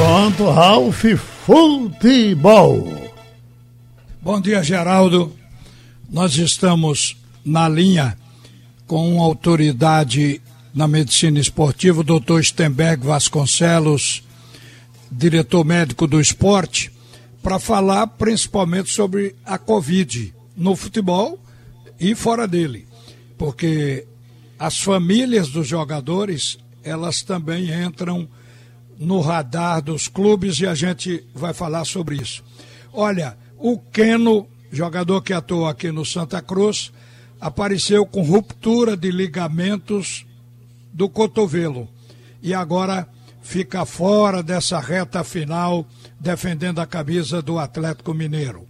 Pronto, Ralf Futebol. Bom dia, Geraldo. Nós estamos na linha com uma autoridade na medicina esportiva, o doutor Stenberg Vasconcelos, diretor médico do esporte, para falar principalmente sobre a Covid no futebol e fora dele. Porque as famílias dos jogadores, elas também entram no radar dos clubes e a gente vai falar sobre isso. Olha, o Keno, jogador que atuou aqui no Santa Cruz, apareceu com ruptura de ligamentos do cotovelo e agora fica fora dessa reta final defendendo a camisa do Atlético Mineiro.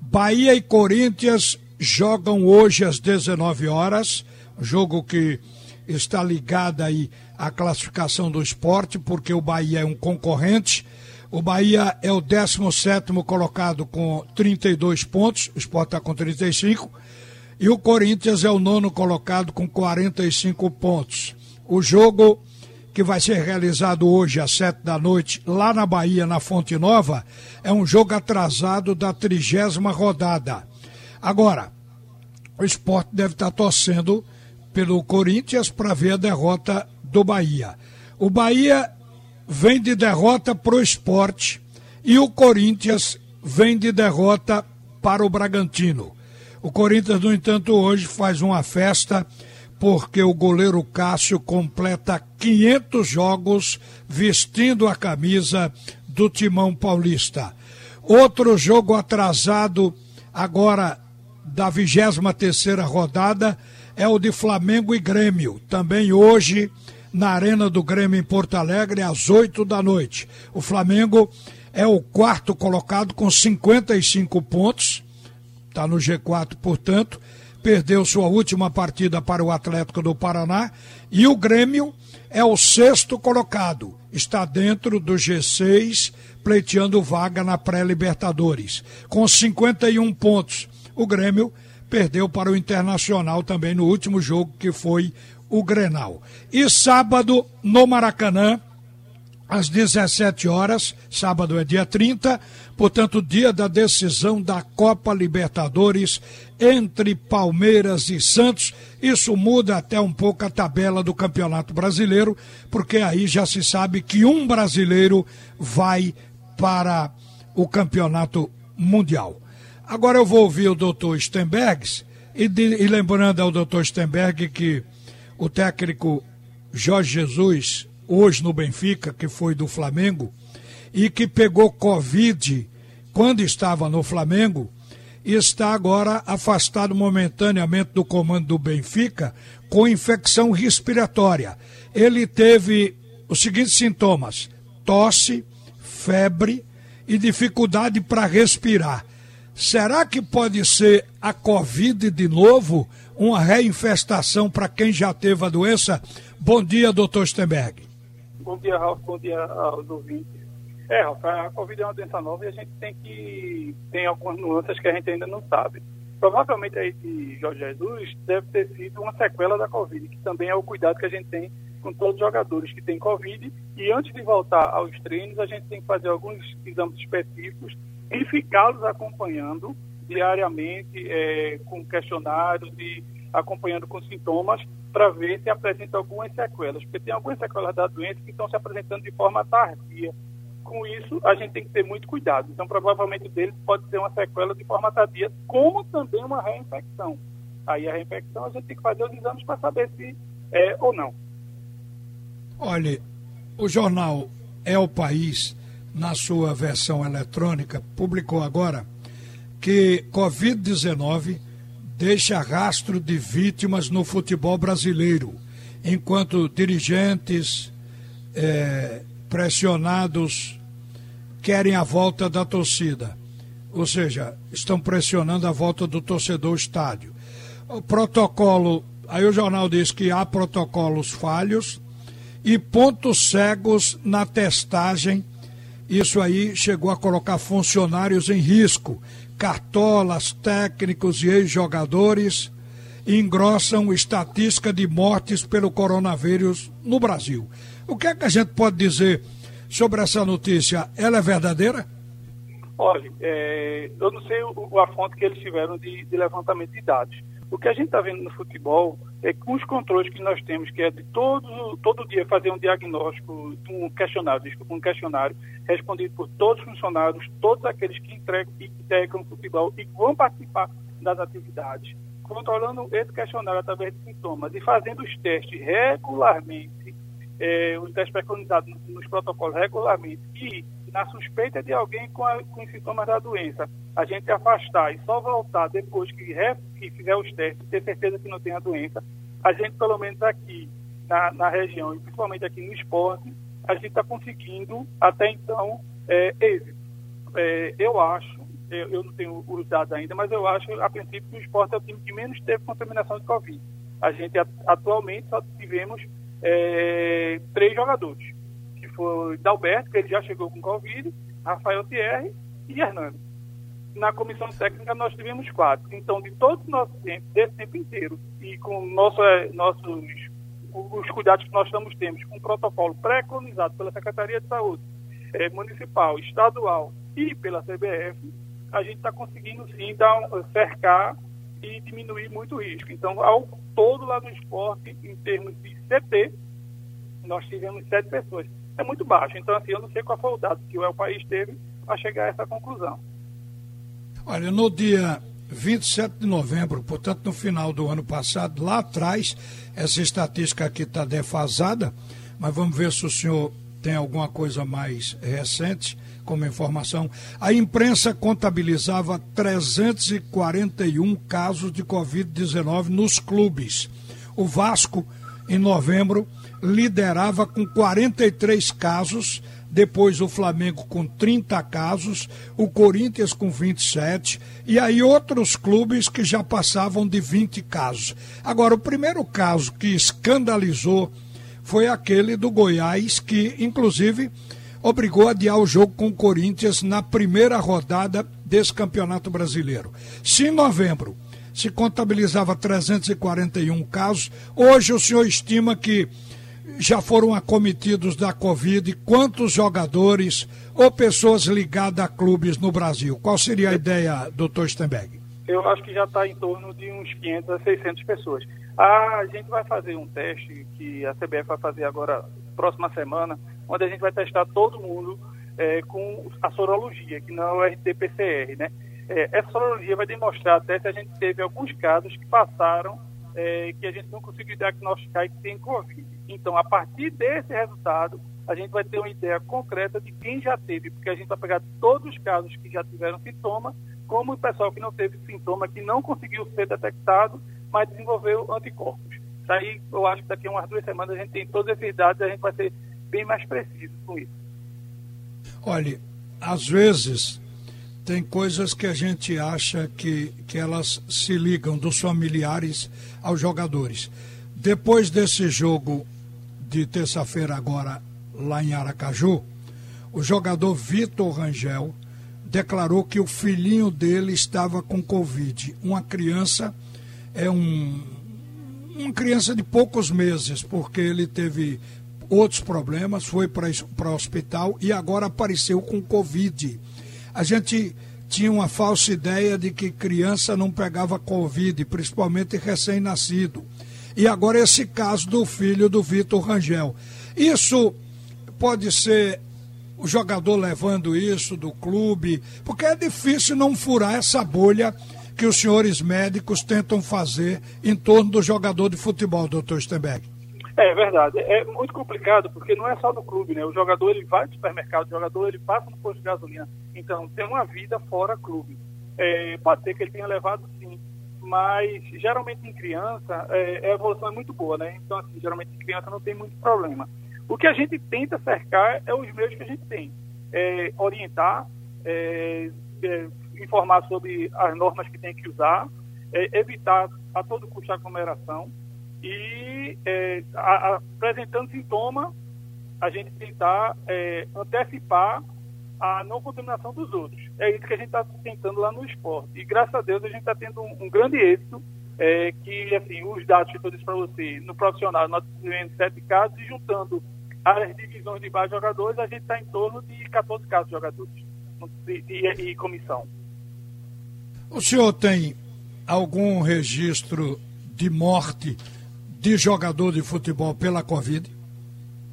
Bahia e Corinthians jogam hoje às 19 horas, jogo que está ligado aí à classificação do esporte, porque o Bahia é um concorrente. O Bahia é o 17 colocado com 32 pontos, o esporte está com 35, e o Corinthians é o nono colocado com 45 pontos. O jogo que vai ser realizado hoje às sete da noite, lá na Bahia, na Fonte Nova, é um jogo atrasado da trigésima rodada. Agora, o esporte deve estar torcendo pelo Corinthians para ver a derrota do Bahia. O Bahia vem de derrota para o esporte e o Corinthians vem de derrota para o Bragantino. O Corinthians, no entanto, hoje faz uma festa porque o goleiro Cássio completa 500 jogos vestindo a camisa do Timão Paulista. Outro jogo atrasado agora da 23 terceira rodada é o de Flamengo e Grêmio, também hoje na Arena do Grêmio em Porto Alegre às 8 da noite. O Flamengo é o quarto colocado com 55 pontos, está no G4, portanto, perdeu sua última partida para o Atlético do Paraná e o Grêmio é o sexto colocado, está dentro do G6, pleiteando vaga na pré-Libertadores, com 51 pontos. O Grêmio perdeu para o Internacional também no último jogo, que foi o Grenal. E sábado, no Maracanã, às 17 horas, sábado é dia 30, portanto, dia da decisão da Copa Libertadores entre Palmeiras e Santos. Isso muda até um pouco a tabela do Campeonato Brasileiro, porque aí já se sabe que um brasileiro vai para o Campeonato Mundial. Agora eu vou ouvir o doutor Stenbergs e, e lembrando ao doutor Stenberg que o técnico Jorge Jesus hoje no Benfica, que foi do Flamengo, e que pegou Covid quando estava no Flamengo, está agora afastado momentaneamente do comando do Benfica com infecção respiratória. Ele teve os seguintes sintomas: tosse, febre e dificuldade para respirar. Será que pode ser a Covid de novo? Uma reinfestação para quem já teve a doença? Bom dia, doutor Stenberg. Bom dia, Ralf. Bom dia aos ouvintes. É, Ralf, a Covid é uma doença nova e a gente tem que. tem algumas nuances que a gente ainda não sabe. Provavelmente aí de Jorge Jesus deve ter sido uma sequela da Covid, que também é o cuidado que a gente tem com todos os jogadores que têm Covid. E antes de voltar aos treinos, a gente tem que fazer alguns exames específicos e ficá-los acompanhando diariamente é, com questionários e acompanhando com sintomas para ver se apresenta algumas sequelas, porque tem algumas sequelas da doença que estão se apresentando de forma tardia. Com isso, a gente tem que ter muito cuidado. Então, provavelmente dele pode ser uma sequela de forma tardia, como também uma reinfecção. Aí a reinfecção a gente tem que fazer os exames para saber se é ou não. Olhe, o jornal É o País, na sua versão eletrônica, publicou agora que Covid-19 deixa rastro de vítimas no futebol brasileiro, enquanto dirigentes é, pressionados querem a volta da torcida. Ou seja, estão pressionando a volta do torcedor ao estádio. O protocolo, aí o jornal diz que há protocolos falhos e pontos cegos na testagem. Isso aí chegou a colocar funcionários em risco cartolas, técnicos e ex-jogadores engrossam estatística de mortes pelo coronavírus no Brasil. O que é que a gente pode dizer sobre essa notícia, ela é verdadeira? Olha, é, eu não sei o, a fonte que eles tiveram de, de levantamento de dados. O que a gente está vendo no futebol é com os controles que nós temos, que é de todo, todo dia fazer um diagnóstico, um questionário, desculpa, um questionário respondido por todos os funcionários, todos aqueles que entregam integram o futebol e vão participar das atividades, controlando esse questionário através de sintomas e fazendo os testes regularmente, eh, os testes preconizados nos protocolos regularmente e na suspeita de alguém com, a, com sintomas da doença, a gente afastar e só voltar depois que, re, que fizer os testes, ter certeza que não tem a doença, a gente, pelo menos aqui na, na região, e principalmente aqui no esporte, a gente está conseguindo, até então, é, êxito. É, eu acho, eu, eu, não tenho os dados ainda, mas eu acho, a princípio, que o esporte é o time que menos teve contaminação de Covid. A gente, atualmente, só tivemos é, três jogadores foi Dalberto, que ele já chegou com Covid, Rafael Thierry e Hernando. Na comissão técnica nós tivemos quatro. Então, de todo o nosso tempo, desse tempo inteiro, e com nosso, eh, nossos os cuidados que nós estamos tendo, com o protocolo preconizado pela Secretaria de Saúde é, Municipal, Estadual e pela CBF, a gente está conseguindo sim dar, cercar e diminuir muito o risco. Então, ao todo lá no esporte, em termos de CT, nós tivemos sete pessoas é muito baixo. Então, assim, eu não sei qual foi o dado que o país teve para chegar a essa conclusão. Olha, no dia 27 de novembro, portanto, no final do ano passado, lá atrás, essa estatística aqui está defasada, mas vamos ver se o senhor tem alguma coisa mais recente como informação. A imprensa contabilizava 341 casos de Covid-19 nos clubes. O Vasco, em novembro, liderava com 43 casos, depois o Flamengo com 30 casos, o Corinthians com 27 e aí outros clubes que já passavam de 20 casos. Agora, o primeiro caso que escandalizou foi aquele do Goiás, que inclusive obrigou a adiar o jogo com o Corinthians na primeira rodada desse Campeonato Brasileiro. Se em novembro se contabilizava 341 casos, hoje o senhor estima que já foram acometidos da Covid? Quantos jogadores ou pessoas ligadas a clubes no Brasil? Qual seria a ideia, doutor Stenberg? Eu acho que já está em torno de uns 500 a 600 pessoas. A gente vai fazer um teste que a CBF vai fazer agora, próxima semana, onde a gente vai testar todo mundo é, com a sorologia, que não é o RT-PCR, né? É, essa sorologia vai demonstrar até se a gente teve alguns casos que passaram é, que a gente não conseguiu diagnosticar e que tem Covid. Então, a partir desse resultado, a gente vai ter uma ideia concreta de quem já teve, porque a gente vai pegar todos os casos que já tiveram sintoma, como o pessoal que não teve sintoma, que não conseguiu ser detectado, mas desenvolveu anticorpos. Daí, eu acho que daqui a umas duas semanas a gente tem todos esses dados e a gente vai ser bem mais preciso com isso. Olha, às vezes tem coisas que a gente acha que, que elas se ligam dos familiares aos jogadores. Depois desse jogo de terça-feira agora lá em Aracaju, o jogador Vitor Rangel declarou que o filhinho dele estava com Covid. Uma criança é um uma criança de poucos meses, porque ele teve outros problemas, foi para o hospital e agora apareceu com Covid. A gente tinha uma falsa ideia de que criança não pegava Covid, principalmente recém-nascido. E agora esse caso do filho do Vitor Rangel. Isso pode ser o jogador levando isso do clube, porque é difícil não furar essa bolha que os senhores médicos tentam fazer em torno do jogador de futebol, doutor Stenberg. É verdade. É muito complicado porque não é só no clube, né? O jogador ele vai no supermercado, o jogador ele passa no posto de gasolina. Então tem uma vida fora clube. É, pode ser que ele tenha levado sim, mas geralmente em criança é, a evolução é muito boa, né? Então assim, geralmente em criança não tem muito problema. O que a gente tenta cercar é os meios que a gente tem. É, orientar, é, é, informar sobre as normas que tem que usar, é, evitar a todo custo a aglomeração e é, a, a, apresentando sintoma, a gente tentar é, antecipar a não contaminação dos outros. É isso que a gente está tentando lá no esporte. E graças a Deus a gente está tendo um, um, grande êxito, é, que assim, os dados que eu disse para você, no profissional nós tivemos sete casos e juntando as divisões de de jogadores, a gente está em torno de 14 casos de jogadores de, de, de comissão. O senhor tem algum registro de morte de jogador de futebol pela Covid?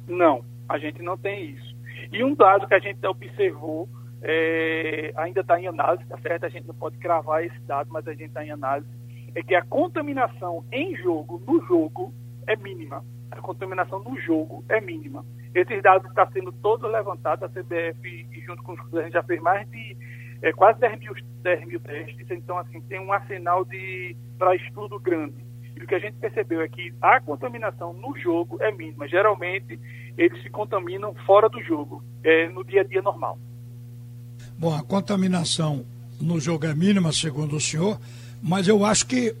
Não, a gente não tem isso. E um dado que a gente observou, é, ainda está em análise, tá certo? A gente não pode cravar esse dado, mas a gente está em análise, é que a contaminação em jogo, no jogo, é mínima. A contaminação no jogo é mínima. Esses dados estão sendo todos levantados, a CBF junto com os clubes, a gente já fez mais de é, quase 10 mil, 10 mil testes, então assim, tem um arsenal de para estudo grande. E o que a gente percebeu é que a contaminação no jogo é mínima. Geralmente, eles se contaminam fora do jogo, é, no dia a dia normal. Bom, a contaminação no jogo é mínima, segundo o senhor, mas eu acho que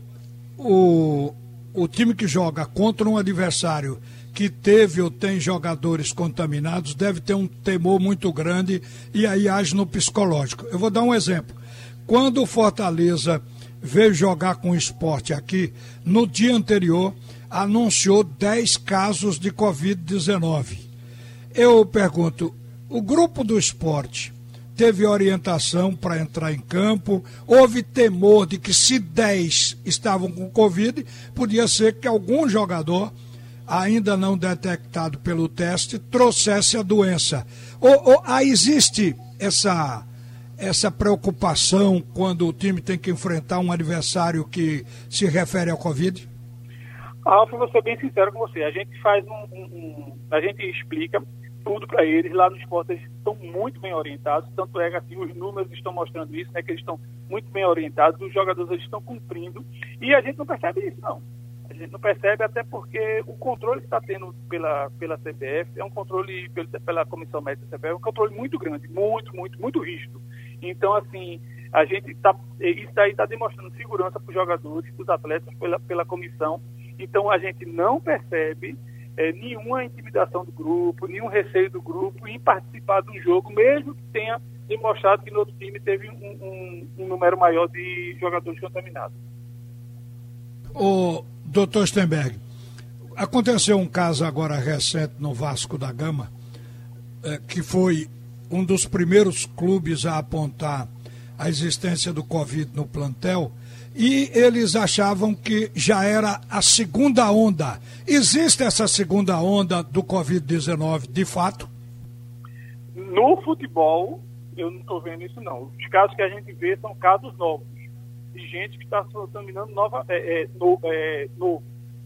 o, o time que joga contra um adversário que teve ou tem jogadores contaminados deve ter um temor muito grande e aí age no psicológico. Eu vou dar um exemplo. Quando o Fortaleza veio jogar com o esporte aqui, no dia anterior anunciou 10 casos de Covid-19. Eu pergunto, o grupo do esporte teve orientação para entrar em campo, houve temor de que se 10 estavam com Covid, podia ser que algum jogador ainda não detectado pelo teste trouxesse a doença. Ou, ou ah, existe essa essa preocupação quando o time tem que enfrentar um adversário que se refere ao Covid? Alfa, vou ser bem sincero com você. A gente faz um, um, um a gente explica tudo para eles lá no esporte. Eles estão muito bem orientados. Tanto é que assim, os números estão mostrando isso, né? Que eles estão muito bem orientados. Os jogadores eles estão cumprindo e a gente não percebe isso não. A gente não percebe até porque o controle que está tendo pela pela CBF é um controle pela, pela comissão médica da CBF é um controle muito grande, muito muito muito rígido. Então, assim, a gente está. Isso aí está demonstrando segurança para os jogadores, para os atletas, pela, pela comissão. Então, a gente não percebe é, nenhuma intimidação do grupo, nenhum receio do grupo em participar do jogo, mesmo que tenha demonstrado que no outro time teve um, um, um número maior de jogadores contaminados. O doutor Stenberg, aconteceu um caso agora recente no Vasco da Gama, é, que foi um dos primeiros clubes a apontar a existência do Covid no plantel e eles achavam que já era a segunda onda. Existe essa segunda onda do Covid-19 de fato? No futebol, eu não estou vendo isso não. Os casos que a gente vê são casos novos, de gente que está se contaminando nova, é, é, no, é.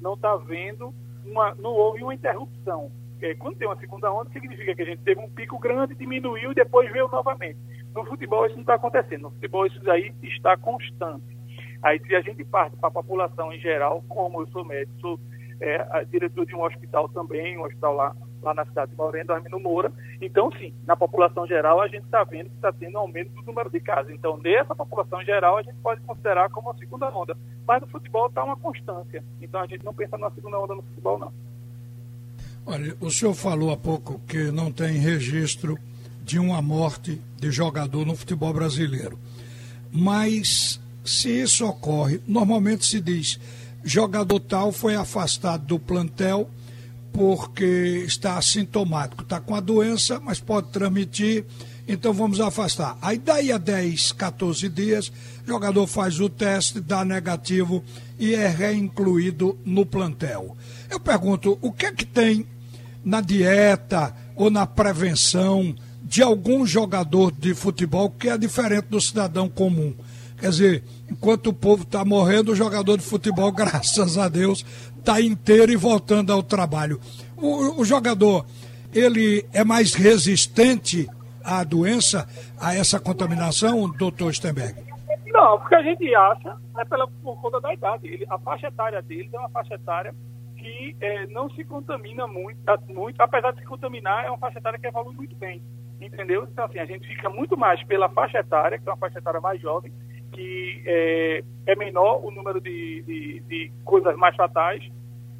Não está vendo, uma, não houve uma interrupção é, quando tem uma segunda onda, significa que a gente teve um pico grande, diminuiu e depois veio novamente. No futebol isso não está acontecendo. No futebol isso aí está constante. Aí se a gente parte para a população em geral, como eu sou médico, sou é, diretor de um hospital também, um hospital lá, lá na cidade de Moreno, Armino Moura, então sim, na população geral a gente está vendo que está tendo aumento do número de casos. Então nessa população geral a gente pode considerar como uma segunda onda. Mas no futebol está uma constância. Então a gente não pensa numa segunda onda no futebol não. Olha, o senhor falou há pouco que não tem registro de uma morte de jogador no futebol brasileiro. Mas se isso ocorre, normalmente se diz jogador tal foi afastado do plantel porque está assintomático, está com a doença, mas pode transmitir, então vamos afastar. Aí daí a 10, 14 dias, jogador faz o teste, dá negativo e é reincluído no plantel. Eu pergunto, o que é que tem na dieta ou na prevenção de algum jogador de futebol que é diferente do cidadão comum. Quer dizer, enquanto o povo está morrendo, o jogador de futebol, graças a Deus, está inteiro e voltando ao trabalho. O, o, jogador, ele é mais resistente à doença, a essa contaminação, doutor Stenberg? Não, porque a gente acha, é pela, por conta da idade. Ele, a faixa etária dele é uma faixa etária que é, não se contamina muito, muito, apesar de se contaminar, é uma faixa etária que evolui muito bem, entendeu? Então, assim, a gente fica muito mais pela faixa etária, que é uma faixa etária mais jovem, que é, é menor o número de, de, de coisas mais fatais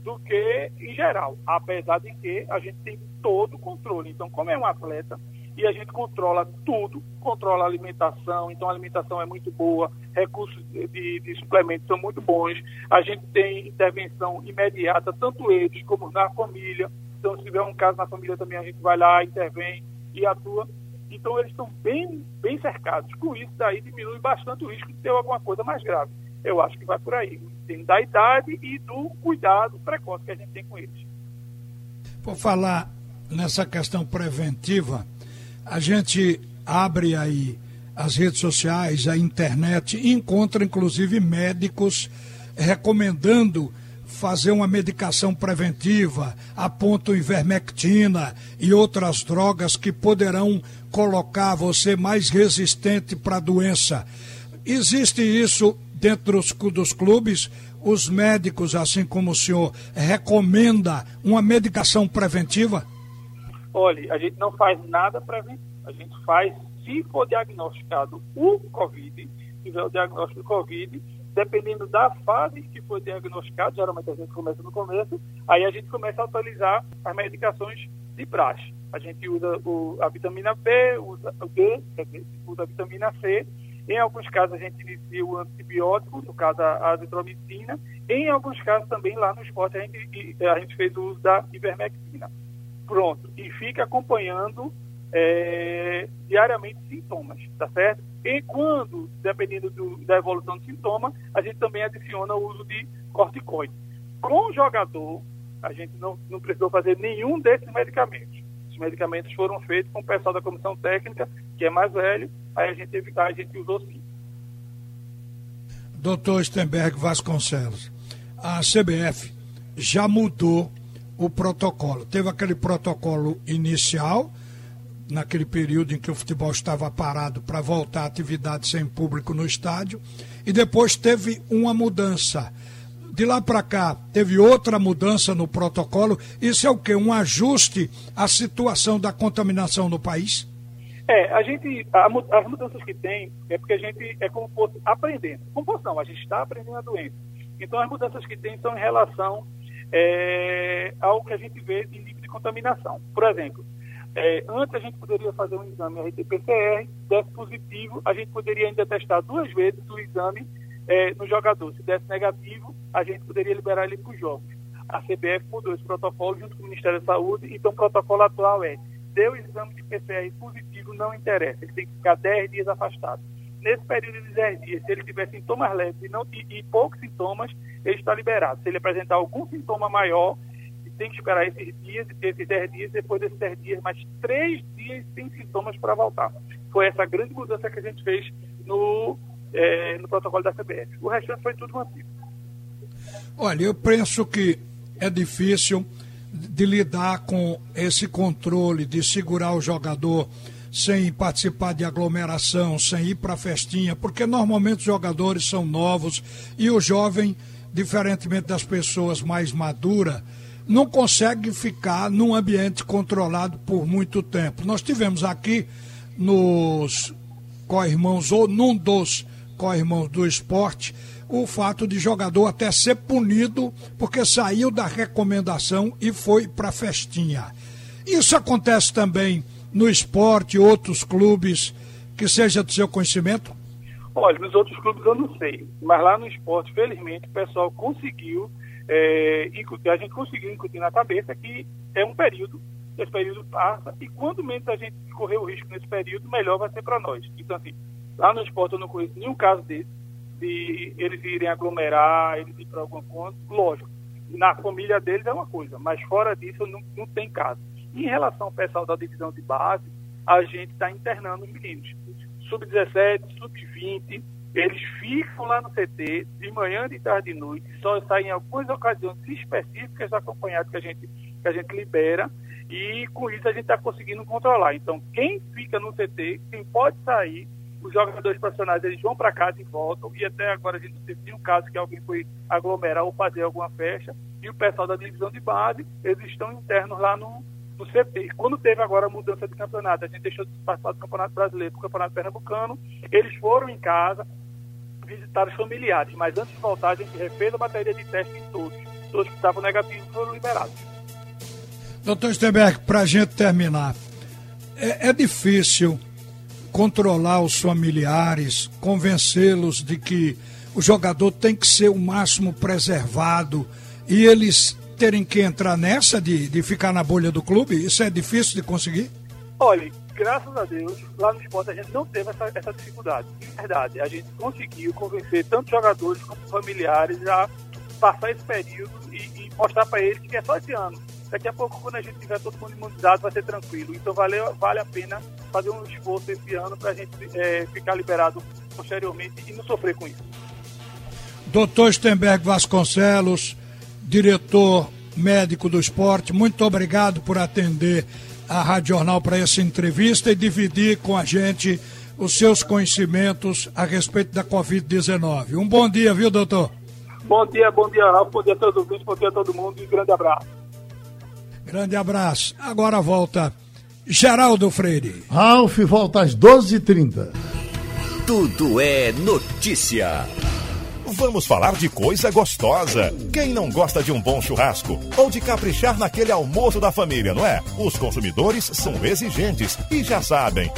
do que em geral, apesar de que a gente tem todo o controle. Então, como é um atleta, e a gente controla tudo, controla a alimentação, então a alimentação é muito boa, recursos de, de suplementos são muito bons, a gente tem intervenção imediata, tanto eles como na família, Então, se tiver um caso na família também, a gente vai lá, intervém e atua. Então, eles estão bem, bem cercados. Com isso, daí diminui bastante o risco de ter alguma coisa mais grave. Eu acho que vai por aí. Tem da idade e do cuidado precoce que a gente tem com eles. Por falar nessa questão preventiva, a gente abre aí as redes sociais, a internet, e encontra inclusive médicos recomendando fazer uma medicação preventiva, apontam ivermectina e outras drogas que poderão colocar você mais resistente para a doença. Existe isso dentro dos, dos clubes? Os médicos, assim como o senhor, recomenda uma medicação preventiva? Olha, a gente não faz nada preventivo. A gente faz, se for diagnosticado o Covid, tiver o diagnóstico do Covid, dependendo da fase que for diagnosticado, geralmente a gente começa no começo, aí a gente começa a atualizar as medicações de praxe. A gente usa o, a vitamina B, usa o D, dizer, usa a vitamina C. Em alguns casos a gente inicia o antibiótico, no caso a azitromicina. Em alguns casos também lá no esporte a gente, a gente fez o uso da ivermectina. Pronto. E fica acompanhando é, diariamente sintomas, tá certo? E quando, dependendo do, da evolução do sintoma, a gente também adiciona o uso de corticoide. Com o jogador, a gente não, não precisou fazer nenhum desses medicamentos. Os medicamentos foram feitos com o pessoal da comissão técnica, que é mais velho, aí a gente, a gente usou sim. Doutor Stenberg Vasconcelos, a CBF já mudou o protocolo. Teve aquele protocolo inicial, naquele período em que o futebol estava parado para voltar à atividade sem público no estádio, e depois teve uma mudança. De lá para cá, teve outra mudança no protocolo. Isso é o quê? Um ajuste à situação da contaminação no país? É, a gente, a, as mudanças que tem é porque a gente é como fosse aprendendo. Como fosse não, a gente está aprendendo a doença. Então, as mudanças que tem são em relação é, ao que a gente vê de nível de contaminação. Por exemplo, é, antes a gente poderia fazer um exame RT-PCR, desse positivo, a gente poderia ainda testar duas vezes o exame é, no jogador. Se desse negativo, a gente poderia liberar ele para os jogos. A CBF mudou esse protocolo junto com o Ministério da Saúde, então o protocolo atual é deu exame de PCR positivo, não interessa, ele tem que ficar 10 dias afastado. Nesse período de 10 dias, se ele tiver sintomas leves e, não, e, e poucos sintomas, ele está liberado. Se ele apresentar algum sintoma maior, tem que esperar esses dias, esses 10 dias, depois desses 10 dias, mais 3 dias sem sintomas para voltar. Foi essa grande mudança que a gente fez no, é, no protocolo da CBF. O restante foi tudo mantido. Olha, eu penso que é difícil de lidar com esse controle, de segurar o jogador sem participar de aglomeração, sem ir para festinha, porque normalmente os jogadores são novos e o jovem, diferentemente das pessoas mais maduras, não consegue ficar num ambiente controlado por muito tempo. Nós tivemos aqui nos co-irmãos, ou num dos co-irmãos do esporte, o fato de jogador até ser punido porque saiu da recomendação e foi para festinha. Isso acontece também no esporte, outros clubes, que seja do seu conhecimento? Olha, nos outros clubes eu não sei, mas lá no esporte, felizmente, o pessoal conseguiu é, a gente conseguiu incutir na cabeça que é um período, esse período passa, e quanto menos a gente correr o risco nesse período, melhor vai ser para nós. Então, assim, lá no esporte eu não conheço nenhum caso desse, de eles irem aglomerar, eles ir para algum ponto, lógico, na família deles é uma coisa, mas fora disso não, não tem caso. Em relação ao pessoal da divisão de base, a gente está internando os meninos. Sub-17, sub-20, eles ficam lá no CT de manhã, de tarde e noite, só saem em algumas ocasiões específicas acompanhados que a gente, que a gente libera, e com isso a gente está conseguindo controlar. Então, quem fica no CT, quem pode sair, os jogadores profissionais eles vão para casa e voltam, e até agora a gente não teve nenhum caso que alguém foi aglomerar ou fazer alguma festa, e o pessoal da divisão de base, eles estão internos lá no, no CT. Quando teve agora a mudança de campeonato, a gente deixou de participar do Campeonato Brasileiro para o Campeonato Pernambucano, eles foram em casa, visitar os familiares, mas antes de voltar a gente refez a bateria de teste em todos. Todos que estavam negativos foram liberados. Doutor Stenberg, para a gente terminar, é, é difícil controlar os familiares, convencê-los de que o jogador tem que ser o máximo preservado e eles terem que entrar nessa de, de ficar na bolha do clube? Isso é difícil de conseguir? Olha, graças a Deus, lá no esporte a gente não teve essa, essa dificuldade. De verdade, a gente conseguiu convencer tanto jogadores como familiares a passar esse período e, e mostrar para eles que é só esse ano. Daqui a pouco, quando a gente tiver todo mundo imunizado, vai ser tranquilo. Então, vale, vale a pena fazer um esforço esse ano para a gente é, ficar liberado posteriormente e não sofrer com isso. Doutor Stenberg Vasconcelos, diretor médico do esporte, muito obrigado por atender a Rádio Jornal para essa entrevista e dividir com a gente os seus conhecimentos a respeito da Covid-19. Um bom dia, viu, doutor? Bom dia, bom dia, Ralf, bom dia a todos os bom dia a todo mundo e grande abraço. Grande abraço. Agora volta Geraldo Freire. Ralf volta às 12h30. Tudo é notícia. Vamos falar de coisa gostosa. Quem não gosta de um bom churrasco? Ou de caprichar naquele almoço da família, não é? Os consumidores são exigentes e já sabem.